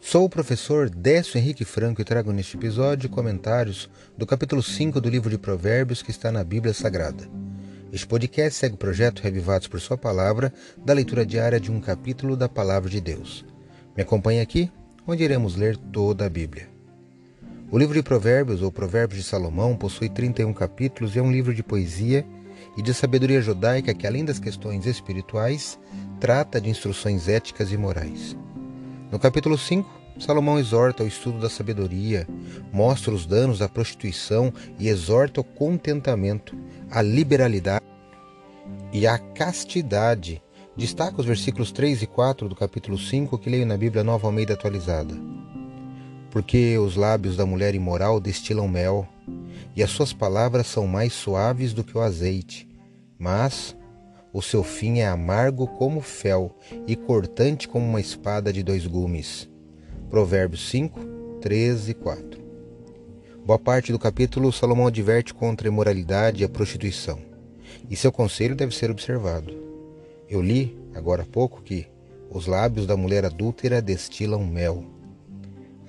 Sou o professor Décio Henrique Franco e trago neste episódio comentários do capítulo 5 do livro de Provérbios que está na Bíblia Sagrada. Este podcast segue o projeto Revivados por Sua Palavra, da leitura diária de um capítulo da Palavra de Deus. Me acompanhe aqui, onde iremos ler toda a Bíblia. O livro de Provérbios, ou Provérbios de Salomão, possui 31 capítulos e é um livro de poesia e de sabedoria judaica que, além das questões espirituais, trata de instruções éticas e morais. No capítulo 5, Salomão exorta o estudo da sabedoria, mostra os danos da prostituição e exorta o contentamento, a liberalidade e a castidade. Destaca os versículos 3 e 4 do capítulo 5 que leio na Bíblia Nova Almeida atualizada. Porque os lábios da mulher imoral destilam mel, e as suas palavras são mais suaves do que o azeite, mas o seu fim é amargo como fel e cortante como uma espada de dois gumes. Provérbios 5, 13 e 4. Boa parte do capítulo, Salomão adverte contra a imoralidade e a prostituição, e seu conselho deve ser observado. Eu li, agora há pouco, que os lábios da mulher adúltera destilam mel.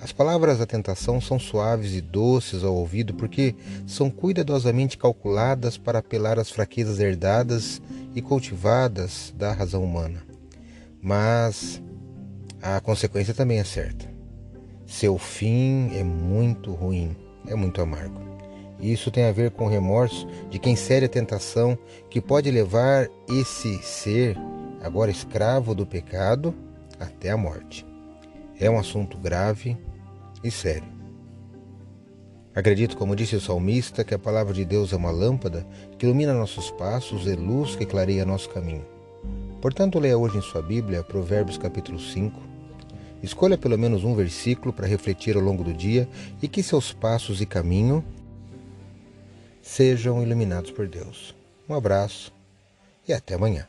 As palavras da tentação são suaves e doces ao ouvido porque são cuidadosamente calculadas para apelar às fraquezas herdadas e cultivadas da razão humana. Mas a consequência também é certa. Seu fim é muito ruim, é muito amargo. Isso tem a ver com o remorso de quem cede a tentação que pode levar esse ser, agora escravo do pecado, até a morte. É um assunto grave e sério. Acredito, como disse o salmista, que a palavra de Deus é uma lâmpada que ilumina nossos passos e luz que clareia nosso caminho. Portanto, leia hoje em sua Bíblia Provérbios capítulo 5. Escolha pelo menos um versículo para refletir ao longo do dia e que seus passos e caminho sejam iluminados por Deus. Um abraço e até amanhã.